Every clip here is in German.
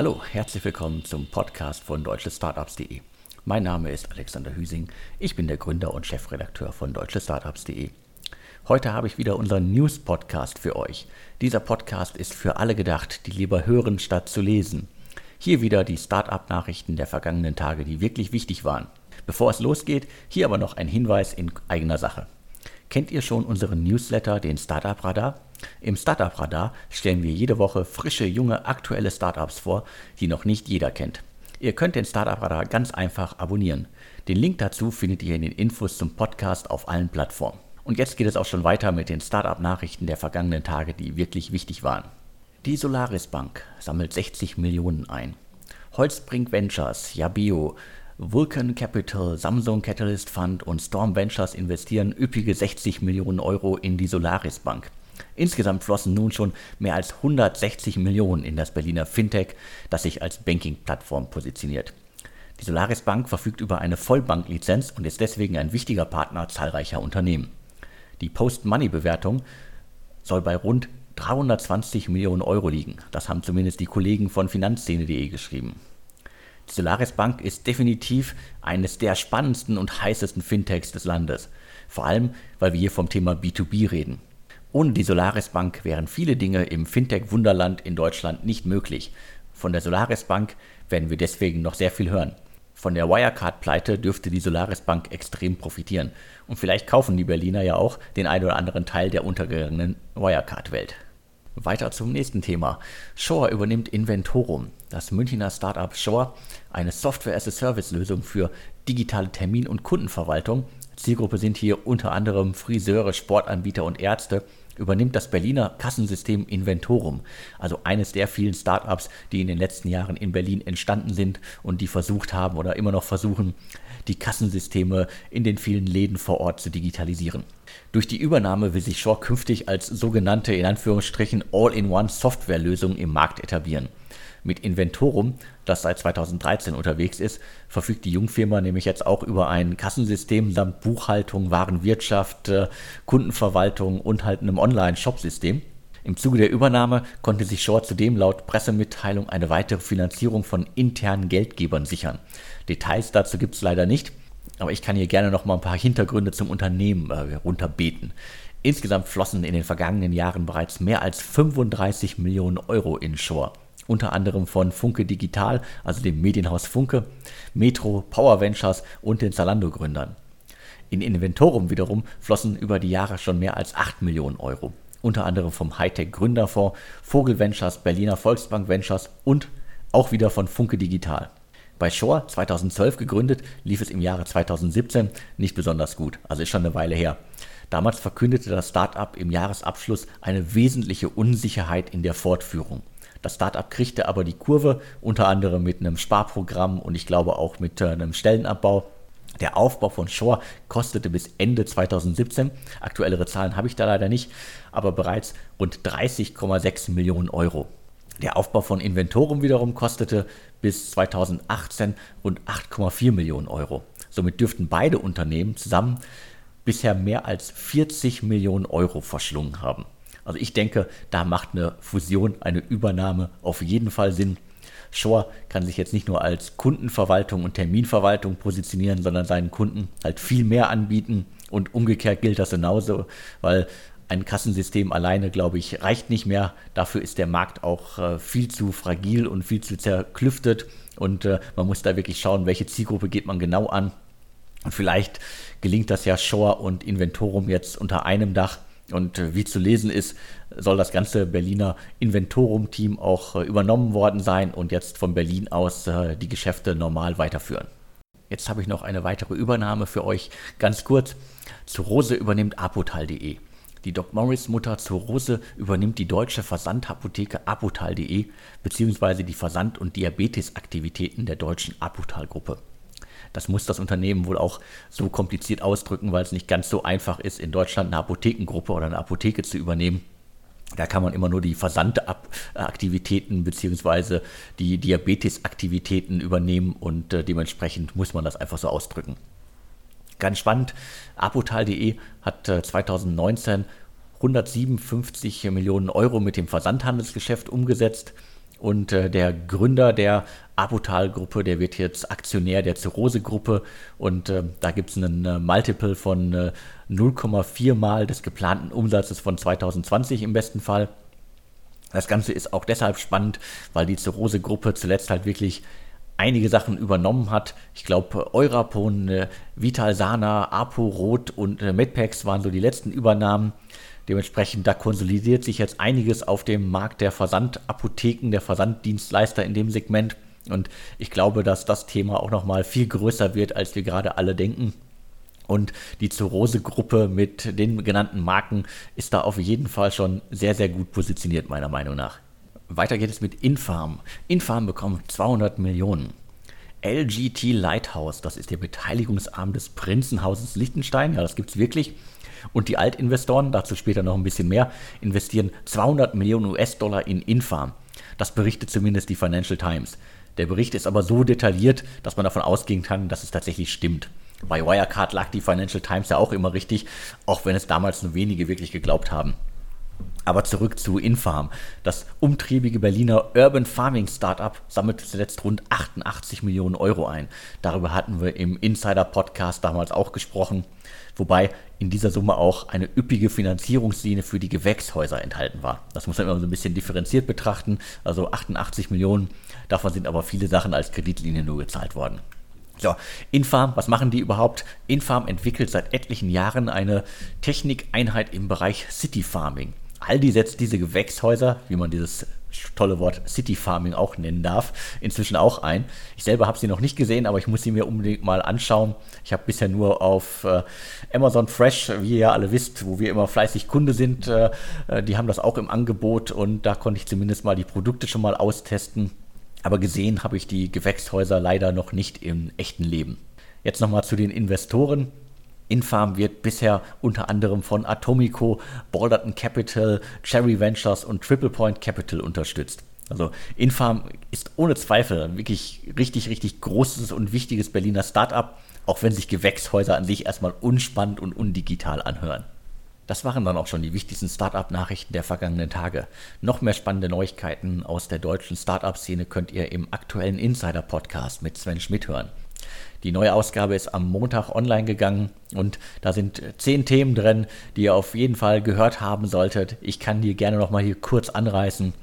Hallo, herzlich willkommen zum Podcast von deutschestartups.de. Mein Name ist Alexander Hüsing, ich bin der Gründer und Chefredakteur von deutschestartups.de. Heute habe ich wieder unseren News-Podcast für euch. Dieser Podcast ist für alle gedacht, die lieber hören statt zu lesen. Hier wieder die Startup-Nachrichten der vergangenen Tage, die wirklich wichtig waren. Bevor es losgeht, hier aber noch ein Hinweis in eigener Sache. Kennt ihr schon unseren Newsletter, den Startup Radar? Im Startup Radar stellen wir jede Woche frische, junge, aktuelle Startups vor, die noch nicht jeder kennt. Ihr könnt den Startup Radar ganz einfach abonnieren. Den Link dazu findet ihr in den Infos zum Podcast auf allen Plattformen. Und jetzt geht es auch schon weiter mit den Startup-Nachrichten der vergangenen Tage, die wirklich wichtig waren. Die Solaris Bank sammelt 60 Millionen ein. Holzbrink Ventures, Yabio, Vulcan Capital, Samsung Catalyst Fund und Storm Ventures investieren üppige 60 Millionen Euro in die Solaris Bank. Insgesamt flossen nun schon mehr als 160 Millionen in das Berliner Fintech, das sich als Banking-Plattform positioniert. Die Solaris Bank verfügt über eine Vollbanklizenz und ist deswegen ein wichtiger Partner zahlreicher Unternehmen. Die Post-Money-Bewertung soll bei rund 320 Millionen Euro liegen. Das haben zumindest die Kollegen von Finanzszene.de geschrieben. Die Solaris Bank ist definitiv eines der spannendsten und heißesten Fintechs des Landes. Vor allem, weil wir hier vom Thema B2B reden. Ohne die Solaris Bank wären viele Dinge im Fintech-Wunderland in Deutschland nicht möglich. Von der Solaris Bank werden wir deswegen noch sehr viel hören. Von der Wirecard-Pleite dürfte die Solaris Bank extrem profitieren. Und vielleicht kaufen die Berliner ja auch den ein oder anderen Teil der untergegangenen Wirecard-Welt. Weiter zum nächsten Thema. Shore übernimmt Inventorum. Das Münchner Startup Shore, eine Software-as-a-Service-Lösung für digitale Termin- und Kundenverwaltung. Zielgruppe sind hier unter anderem Friseure, Sportanbieter und Ärzte. Übernimmt das Berliner Kassensystem Inventorum, also eines der vielen Startups, die in den letzten Jahren in Berlin entstanden sind und die versucht haben oder immer noch versuchen, die Kassensysteme in den vielen Läden vor Ort zu digitalisieren. Durch die Übernahme will sich Shore künftig als sogenannte in Anführungsstrichen All-in-One Softwarelösung im Markt etablieren. Mit Inventorum, das seit 2013 unterwegs ist, verfügt die Jungfirma nämlich jetzt auch über ein Kassensystem samt Buchhaltung, Warenwirtschaft, äh, Kundenverwaltung und halt einem Online-Shop-System. Im Zuge der Übernahme konnte sich Shore zudem laut Pressemitteilung eine weitere Finanzierung von internen Geldgebern sichern. Details dazu gibt es leider nicht, aber ich kann hier gerne noch mal ein paar Hintergründe zum Unternehmen äh, runterbeten. Insgesamt flossen in den vergangenen Jahren bereits mehr als 35 Millionen Euro in Shore unter anderem von Funke Digital, also dem Medienhaus Funke, Metro, Power Ventures und den Zalando-Gründern. In Inventorum wiederum flossen über die Jahre schon mehr als 8 Millionen Euro, unter anderem vom Hightech Gründerfonds, Vogel Ventures, Berliner Volksbank Ventures und auch wieder von Funke Digital. Bei Shore 2012 gegründet, lief es im Jahre 2017 nicht besonders gut, also ist schon eine Weile her. Damals verkündete das Startup im Jahresabschluss eine wesentliche Unsicherheit in der Fortführung. Das Startup kriegte aber die Kurve, unter anderem mit einem Sparprogramm und ich glaube auch mit äh, einem Stellenabbau. Der Aufbau von Shore kostete bis Ende 2017, aktuellere Zahlen habe ich da leider nicht, aber bereits rund 30,6 Millionen Euro. Der Aufbau von Inventorum wiederum kostete bis 2018 rund 8,4 Millionen Euro. Somit dürften beide Unternehmen zusammen bisher mehr als 40 Millionen Euro verschlungen haben. Also ich denke, da macht eine Fusion, eine Übernahme auf jeden Fall Sinn. Shore kann sich jetzt nicht nur als Kundenverwaltung und Terminverwaltung positionieren, sondern seinen Kunden halt viel mehr anbieten. Und umgekehrt gilt das genauso, weil ein Kassensystem alleine, glaube ich, reicht nicht mehr. Dafür ist der Markt auch äh, viel zu fragil und viel zu zerklüftet. Und äh, man muss da wirklich schauen, welche Zielgruppe geht man genau an. Und vielleicht gelingt das ja Shore und Inventorum jetzt unter einem Dach und äh, wie zu lesen ist, soll das ganze Berliner Inventorum-Team auch äh, übernommen worden sein und jetzt von Berlin aus äh, die Geschäfte normal weiterführen. Jetzt habe ich noch eine weitere Übernahme für euch. Ganz kurz. Zu Rose übernimmt apotal.de. Die Doc Morris Mutter zu Rose übernimmt die deutsche Versandhapotheke apotal.de bzw. die Versand- und Diabetesaktivitäten der deutschen Apotal-Gruppe. Das muss das Unternehmen wohl auch so kompliziert ausdrücken, weil es nicht ganz so einfach ist, in Deutschland eine Apothekengruppe oder eine Apotheke zu übernehmen. Da kann man immer nur die Versandaktivitäten bzw. die Diabetesaktivitäten übernehmen und äh, dementsprechend muss man das einfach so ausdrücken. Ganz spannend, apotal.de hat äh, 2019 157 Millionen Euro mit dem Versandhandelsgeschäft umgesetzt und äh, der Gründer der Apotal-Gruppe, der wird jetzt Aktionär der Zirrhose-Gruppe und äh, da gibt es einen äh, Multiple von äh, 0,4 mal des geplanten Umsatzes von 2020 im besten Fall. Das Ganze ist auch deshalb spannend, weil die Zirrhose-Gruppe zuletzt halt wirklich einige Sachen übernommen hat. Ich glaube, Eurapon, äh, Vital Sana, Apo Rot und äh, Medpex waren so die letzten Übernahmen. Dementsprechend, da konsolidiert sich jetzt einiges auf dem Markt der Versandapotheken, der Versanddienstleister in dem Segment. Und ich glaube, dass das Thema auch nochmal viel größer wird, als wir gerade alle denken. Und die Zurose-Gruppe mit den genannten Marken ist da auf jeden Fall schon sehr, sehr gut positioniert, meiner Meinung nach. Weiter geht es mit Infarm. Infarm bekommt 200 Millionen. LGT Lighthouse, das ist der Beteiligungsarm des Prinzenhauses Liechtenstein, ja, das gibt es wirklich. Und die Altinvestoren, dazu später noch ein bisschen mehr, investieren 200 Millionen US-Dollar in Infarm. Das berichtet zumindest die Financial Times. Der Bericht ist aber so detailliert, dass man davon ausgehen kann, dass es tatsächlich stimmt. Bei Wirecard lag die Financial Times ja auch immer richtig, auch wenn es damals nur wenige wirklich geglaubt haben. Aber zurück zu Infarm. Das umtriebige Berliner Urban Farming Startup sammelte zuletzt rund 88 Millionen Euro ein. Darüber hatten wir im Insider Podcast damals auch gesprochen, wobei in dieser Summe auch eine üppige Finanzierungslinie für die Gewächshäuser enthalten war. Das muss man immer so ein bisschen differenziert betrachten. Also 88 Millionen, davon sind aber viele Sachen als Kreditlinie nur gezahlt worden. So, Infarm, was machen die überhaupt? Infarm entwickelt seit etlichen Jahren eine Technikeinheit im Bereich City Farming. Aldi setzt diese Gewächshäuser, wie man dieses tolle Wort City Farming auch nennen darf, inzwischen auch ein. Ich selber habe sie noch nicht gesehen, aber ich muss sie mir unbedingt mal anschauen. Ich habe bisher nur auf äh, Amazon Fresh, wie ihr ja alle wisst, wo wir immer fleißig Kunde sind, äh, äh die haben das auch im Angebot und da konnte ich zumindest mal die Produkte schon mal austesten. Aber gesehen habe ich die Gewächshäuser leider noch nicht im echten Leben. Jetzt nochmal zu den Investoren. Infarm wird bisher unter anderem von Atomico, Balderton Capital, Cherry Ventures und Triple Point Capital unterstützt. Also Infarm ist ohne Zweifel ein wirklich richtig, richtig großes und wichtiges Berliner Startup, auch wenn sich Gewächshäuser an sich erstmal unspannend und undigital anhören. Das waren dann auch schon die wichtigsten Startup-Nachrichten der vergangenen Tage. Noch mehr spannende Neuigkeiten aus der deutschen Startup-Szene könnt ihr im aktuellen Insider-Podcast mit Sven Schmidt hören. Die neue Ausgabe ist am Montag online gegangen und da sind zehn Themen drin, die ihr auf jeden Fall gehört haben solltet. Ich kann die gerne nochmal hier kurz anreißen.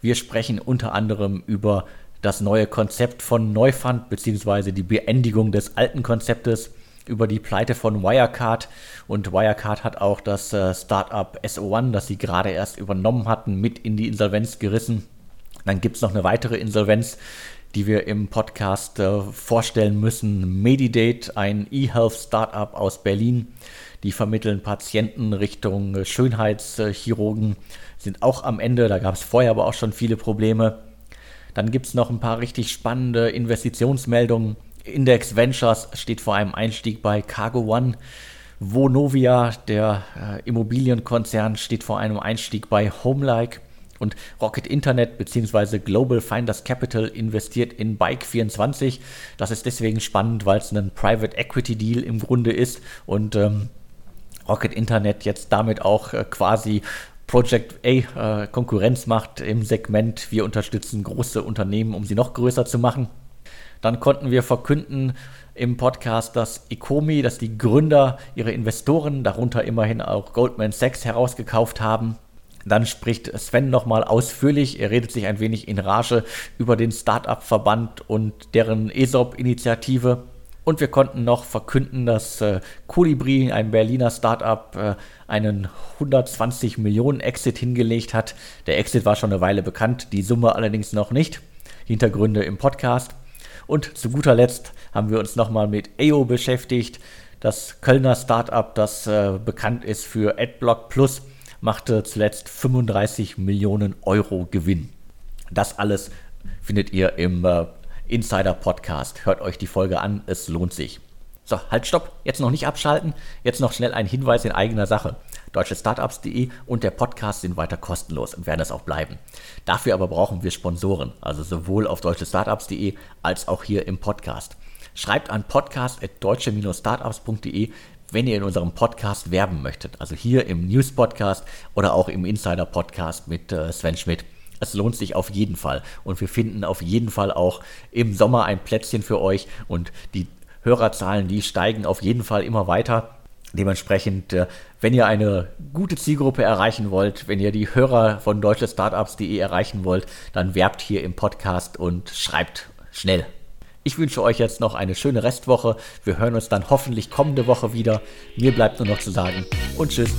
Wir sprechen unter anderem über das neue Konzept von Neufund bzw. die Beendigung des alten Konzeptes über die Pleite von Wirecard. Und Wirecard hat auch das äh, Startup SO1, das sie gerade erst übernommen hatten, mit in die Insolvenz gerissen. Dann gibt es noch eine weitere Insolvenz, die wir im Podcast äh, vorstellen müssen. Medidate, ein E-Health-Startup aus Berlin. Die vermitteln Patienten Richtung Schönheitschirurgen, sind auch am Ende. Da gab es vorher aber auch schon viele Probleme. Dann gibt es noch ein paar richtig spannende Investitionsmeldungen. Index Ventures steht vor einem Einstieg bei Cargo One. Vonovia, der äh, Immobilienkonzern, steht vor einem Einstieg bei Homelike. Und Rocket Internet bzw. Global Finders Capital investiert in Bike24. Das ist deswegen spannend, weil es ein Private Equity Deal im Grunde ist und ähm, Rocket Internet jetzt damit auch äh, quasi Project A äh, Konkurrenz macht im Segment. Wir unterstützen große Unternehmen, um sie noch größer zu machen. Dann konnten wir verkünden im Podcast, dass Ecomi, dass die Gründer ihre Investoren, darunter immerhin auch Goldman Sachs, herausgekauft haben. Dann spricht Sven nochmal ausführlich, er redet sich ein wenig in Rage über den Startup-Verband und deren ESOP-Initiative. Und wir konnten noch verkünden, dass äh, Colibri, ein Berliner Startup, äh, einen 120 Millionen Exit hingelegt hat. Der Exit war schon eine Weile bekannt, die Summe allerdings noch nicht. Hintergründe im Podcast. Und zu guter Letzt haben wir uns nochmal mit EO beschäftigt. Das Kölner Startup, das äh, bekannt ist für AdBlock Plus, machte zuletzt 35 Millionen Euro Gewinn. Das alles findet ihr im äh, Insider Podcast. Hört euch die Folge an, es lohnt sich. So, halt, stopp, jetzt noch nicht abschalten. Jetzt noch schnell ein Hinweis in eigener Sache deutschestartups.de und der Podcast sind weiter kostenlos und werden es auch bleiben. Dafür aber brauchen wir Sponsoren, also sowohl auf deutschestartups.de als auch hier im Podcast. Schreibt an podcast.deutsche-startups.de, wenn ihr in unserem Podcast werben möchtet, also hier im News Podcast oder auch im Insider Podcast mit äh, Sven Schmidt. Es lohnt sich auf jeden Fall. Und wir finden auf jeden Fall auch im Sommer ein Plätzchen für euch. Und die Hörerzahlen, die steigen auf jeden Fall immer weiter. Dementsprechend, äh, wenn ihr eine gute Zielgruppe erreichen wollt, wenn ihr die Hörer von deutschestartups.de erreichen wollt, dann werbt hier im Podcast und schreibt schnell. Ich wünsche euch jetzt noch eine schöne Restwoche. Wir hören uns dann hoffentlich kommende Woche wieder. Mir bleibt nur noch zu sagen und tschüss.